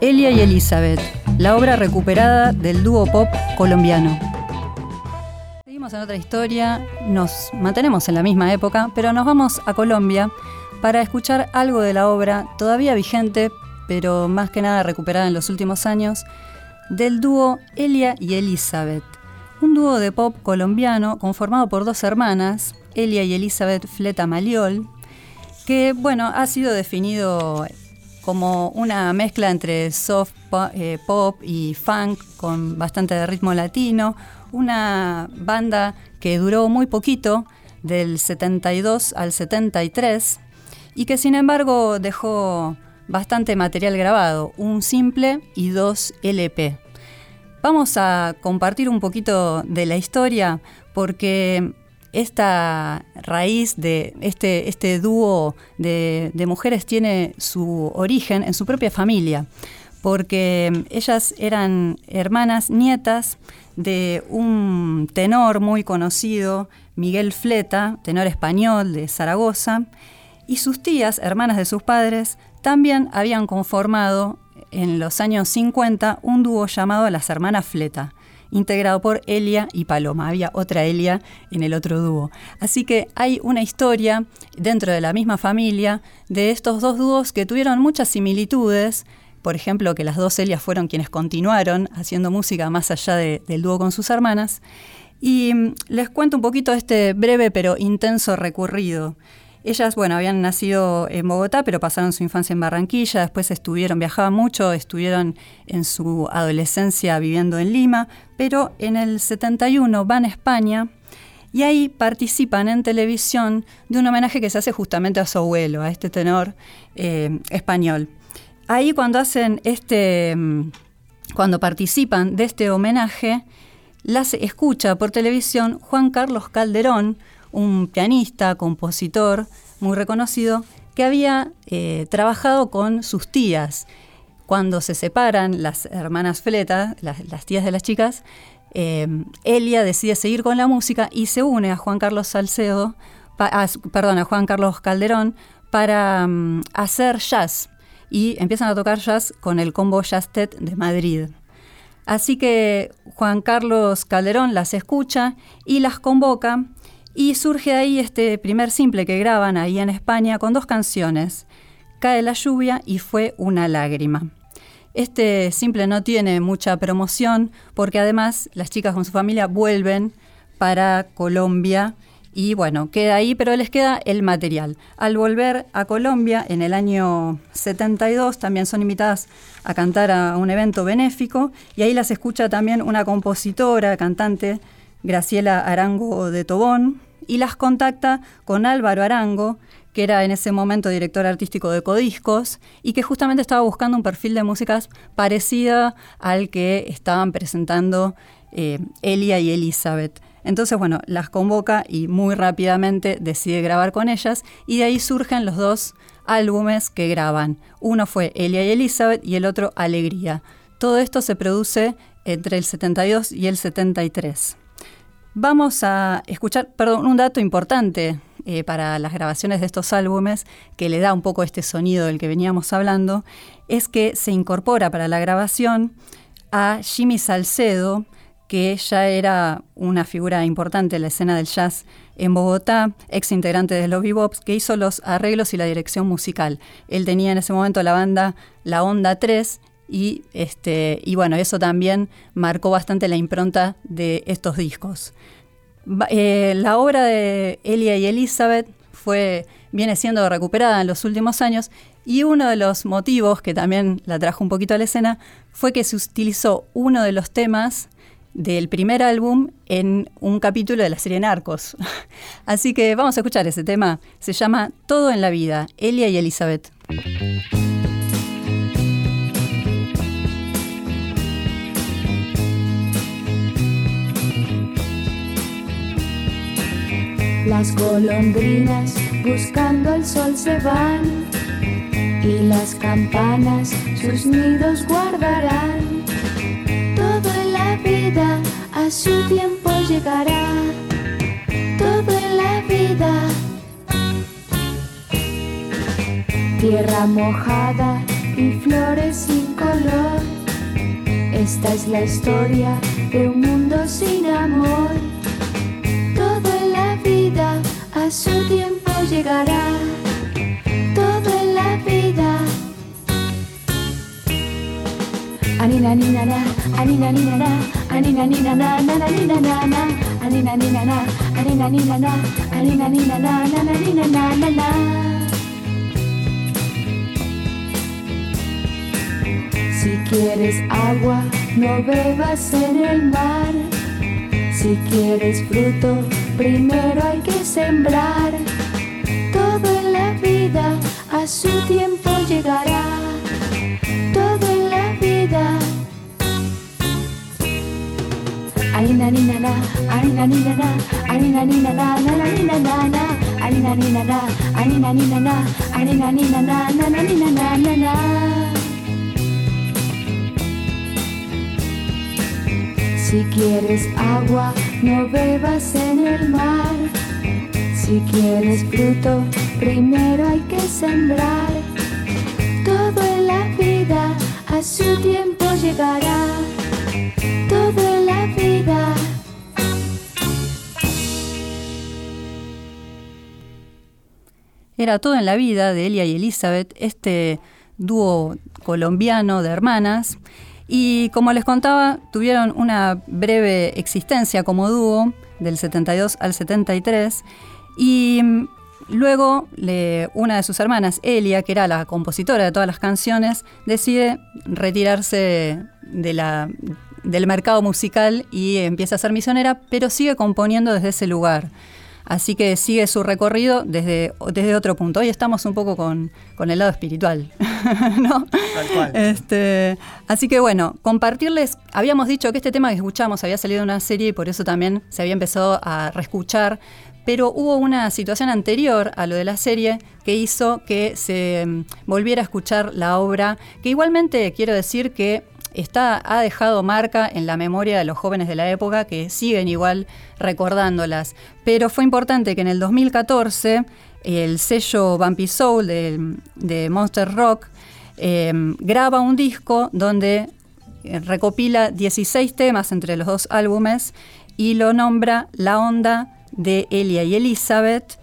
Elia y Elizabeth, la obra recuperada del dúo pop colombiano. Seguimos en otra historia, nos mantenemos en la misma época, pero nos vamos a Colombia para escuchar algo de la obra todavía vigente, pero más que nada recuperada en los últimos años, del dúo Elia y Elizabeth, un dúo de pop colombiano conformado por dos hermanas, Elia y Elizabeth Fleta Maliol, que bueno, ha sido definido como una mezcla entre soft eh, pop y funk con bastante ritmo latino, una banda que duró muy poquito, del 72 al 73, y que sin embargo dejó bastante material grabado, un simple y dos LP. Vamos a compartir un poquito de la historia porque esta raíz de este, este dúo de, mujeres tiene su origen en su propia familia, porque ellas eran hermanas, nietas de un tenor muy conocido, Miguel Fleta, tenor español de Zaragoza, y sus tías, hermanas de sus padres, también habían conformado en los años 50 un dúo llamado Las Hermanas Fleta integrado por Elia y Paloma. Había otra Elia en el otro dúo. Así que hay una historia dentro de la misma familia de estos dos dúos que tuvieron muchas similitudes. Por ejemplo, que las dos Elias fueron quienes continuaron haciendo música más allá del dúo con sus hermanas. Y mm, les cuento un poquito este breve pero intenso recurrido. Ellas, bueno, habían nacido en Bogotá, pero pasaron su infancia en Barranquilla, después estuvieron, viajaban mucho, estuvieron en su adolescencia viviendo en Lima, pero en el 71 van a España y ahí participan en televisión de un homenaje que se hace justamente a su abuelo, a este tenor eh, español. Ahí cuando hacen este, mm, cuando participan de este homenaje, las escucha por televisión Juan Carlos Calderón, un pianista, compositor muy reconocido, que había eh, trabajado con sus tías. Cuando se separan las hermanas Fleta, las, tías de las chicas, eh, Elia decide seguir con la música y se une a Juan Carlos Salcedo, perdón, a Juan Carlos Calderón, para mm, hacer jazz. Y empiezan a tocar jazz con el combo Jazztet de Madrid. Así que Juan Carlos Calderón las escucha y las convoca y surge ahí este primer simple que graban ahí en España con dos canciones, Cae la lluvia y Fue una lágrima. Este simple no tiene mucha promoción porque además las chicas con su familia vuelven para Colombia y bueno, queda ahí, pero les queda el material. Al volver a Colombia en el año 72 también son invitadas a cantar a un evento benéfico y ahí las escucha también una compositora, cantante Graciela Arango de Tobón, y las contacta con Álvaro Arango, que era en ese momento director artístico de Codiscos y que justamente estaba buscando un perfil de músicas parecida al que estaban presentando eh, Elia y Elizabeth. Entonces, bueno, las convoca y muy rápidamente decide grabar con ellas y de ahí surgen los dos álbumes que graban. Uno fue Elia y Elizabeth y el otro Alegría. Todo esto se produce entre el 72 y el 73. Vamos a escuchar, perdón, un dato importante eh, para las grabaciones de estos álbumes, que le da un poco este sonido del que veníamos hablando, es que se incorpora para la grabación a Jimmy Salcedo, que ya era una figura importante en la escena del jazz en Bogotá, ex integrante de los bebops, que hizo los arreglos y la dirección musical. Él tenía en ese momento la banda La Onda 3 y, este, y bueno, eso también marcó bastante la impronta de estos discos. Eh, la obra de Elia y Elizabeth fue, viene siendo recuperada en los últimos años y uno de los motivos que también la trajo un poquito a la escena fue que se utilizó uno de los temas del primer álbum en un capítulo de la serie Narcos. Así que vamos a escuchar ese tema. Se llama Todo en la vida, Elia y Elizabeth. Las golondrinas buscando el sol se van y las campanas sus nidos guardarán. Todo en la vida a su tiempo llegará. Todo en la vida. Tierra mojada y flores sin color Esta es la historia de un mundo sin amor. Su tiempo llegará. Todo en la vida. Anina nina na, anina nina na, anina nina na, na na nina na na, anina nina na, anina nina na, anina nina na, na na nina na na na. Si quieres agua, no bebas en el mar. Si quieres fruto, primero hay que sembrar. Todo en la vida a su tiempo llegará. Todo en la vida. Anina nina na, anina nina na, anina nina na, na na nina na na, anina nina na, anina nina na, anina nina na, na na nina na na na. Si quieres agua, no bebas en el mar. Si quieres fruto, primero hay que sembrar. Todo en la vida a su tiempo llegará. Todo en la vida. Era todo en la vida de Elia y Elizabeth, este dúo colombiano de hermanas. Y como les contaba, tuvieron una breve existencia como dúo del 72 al 73. Y mm, luego una de sus hermanas, Elia, que era la compositora de todas las canciones, decide retirarse de la- del mercado musical y empieza a ser misionera, pero sigue componiendo desde ese lugar. Así que sigue su recorrido desde, desde otro punto. Hoy estamos un poco con, con el lado espiritual, ¿no? Tal cual. Este, así que bueno, compartirles, habíamos dicho que este tema que escuchamos había salido de una serie y por eso también se había empezado a reescuchar, pero hubo una situación anterior a lo de la serie que hizo que se mm, volviera a escuchar la obra, que igualmente quiero decir que está, ha dejado marca en la memoria de los jóvenes de la época que siguen igual recordándolas. Pero fue importante que en el 2014 el sello Bumpy Soul de, Monster Rock eh, graba un disco donde eh, recopila 16 temas entre los dos álbumes y lo nombra La Onda de Elia y Elizabeth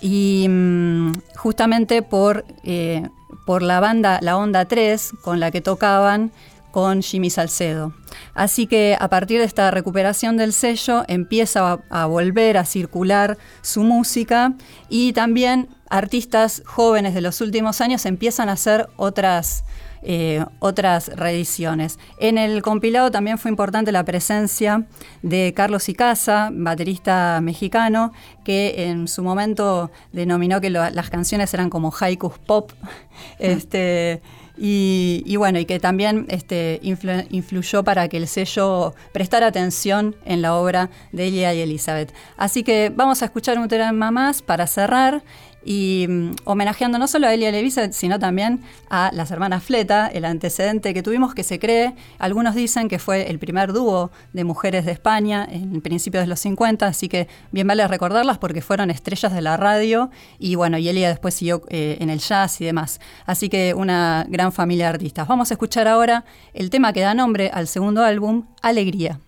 y mm, justamente por, eh, por la banda La Onda 3 con la que tocaban con Jimmy Salcedo. Así que a partir de esta recuperación del sello empieza a, volver a circular su música y también artistas jóvenes de los últimos años empiezan a hacer otras, eh, otras reediciones. En el compilado también fue importante la presencia de Carlos Icaza, baterista mexicano, que en su momento denominó que las canciones eran como haikus pop. este, y, bueno, y que también este, influ- influyó para que el sello prestara atención en la obra de Elia y Elizabeth. Así que vamos a escuchar un tema más para cerrar y mm, homenajeando no solo a Elia Elizabeth, sino también a las hermanas Fleta, el antecedente que tuvimos que se cree, algunos dicen que fue el primer dúo de mujeres de España en principios de los 50, así que bien vale recordarlas porque fueron estrellas de la radio y bueno, y Elia después siguió eh, en el jazz y demás. Así que una gran familia de artistas. Vamos a escuchar ahora el tema que da nombre al segundo álbum, Alegría.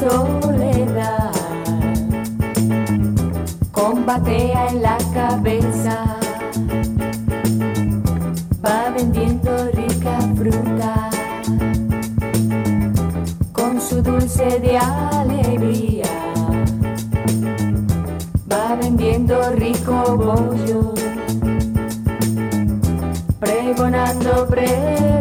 Soledad, con batea en la cabeza, va vendiendo rica fruta, con su dulce de alegría, va vendiendo rico bollo pregonando, pregonando.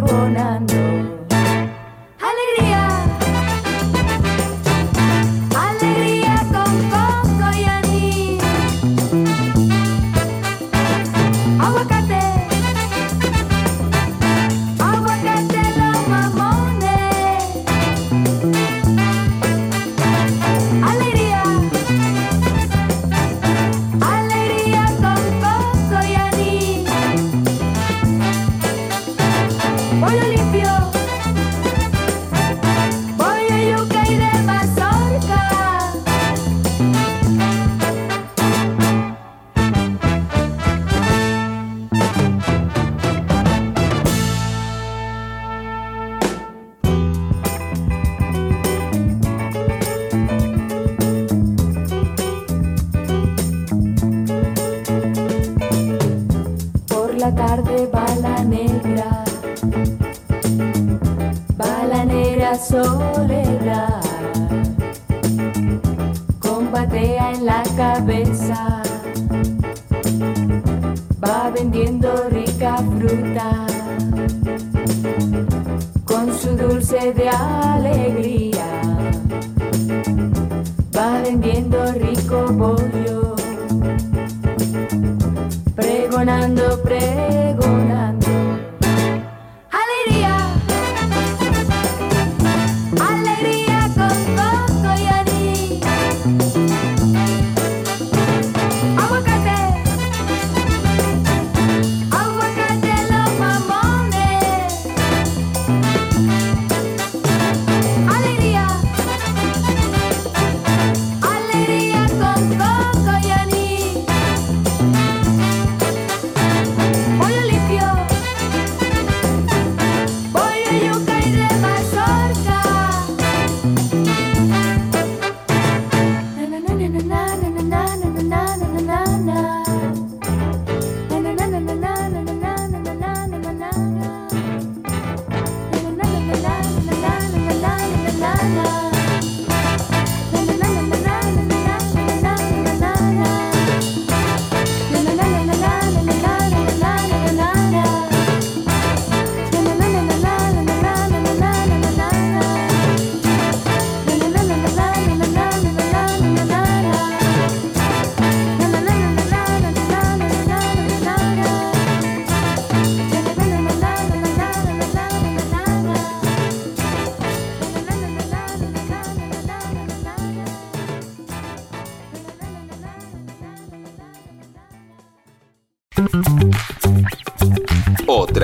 cabeza va vendiendo rica fruta con su dulce de alegría.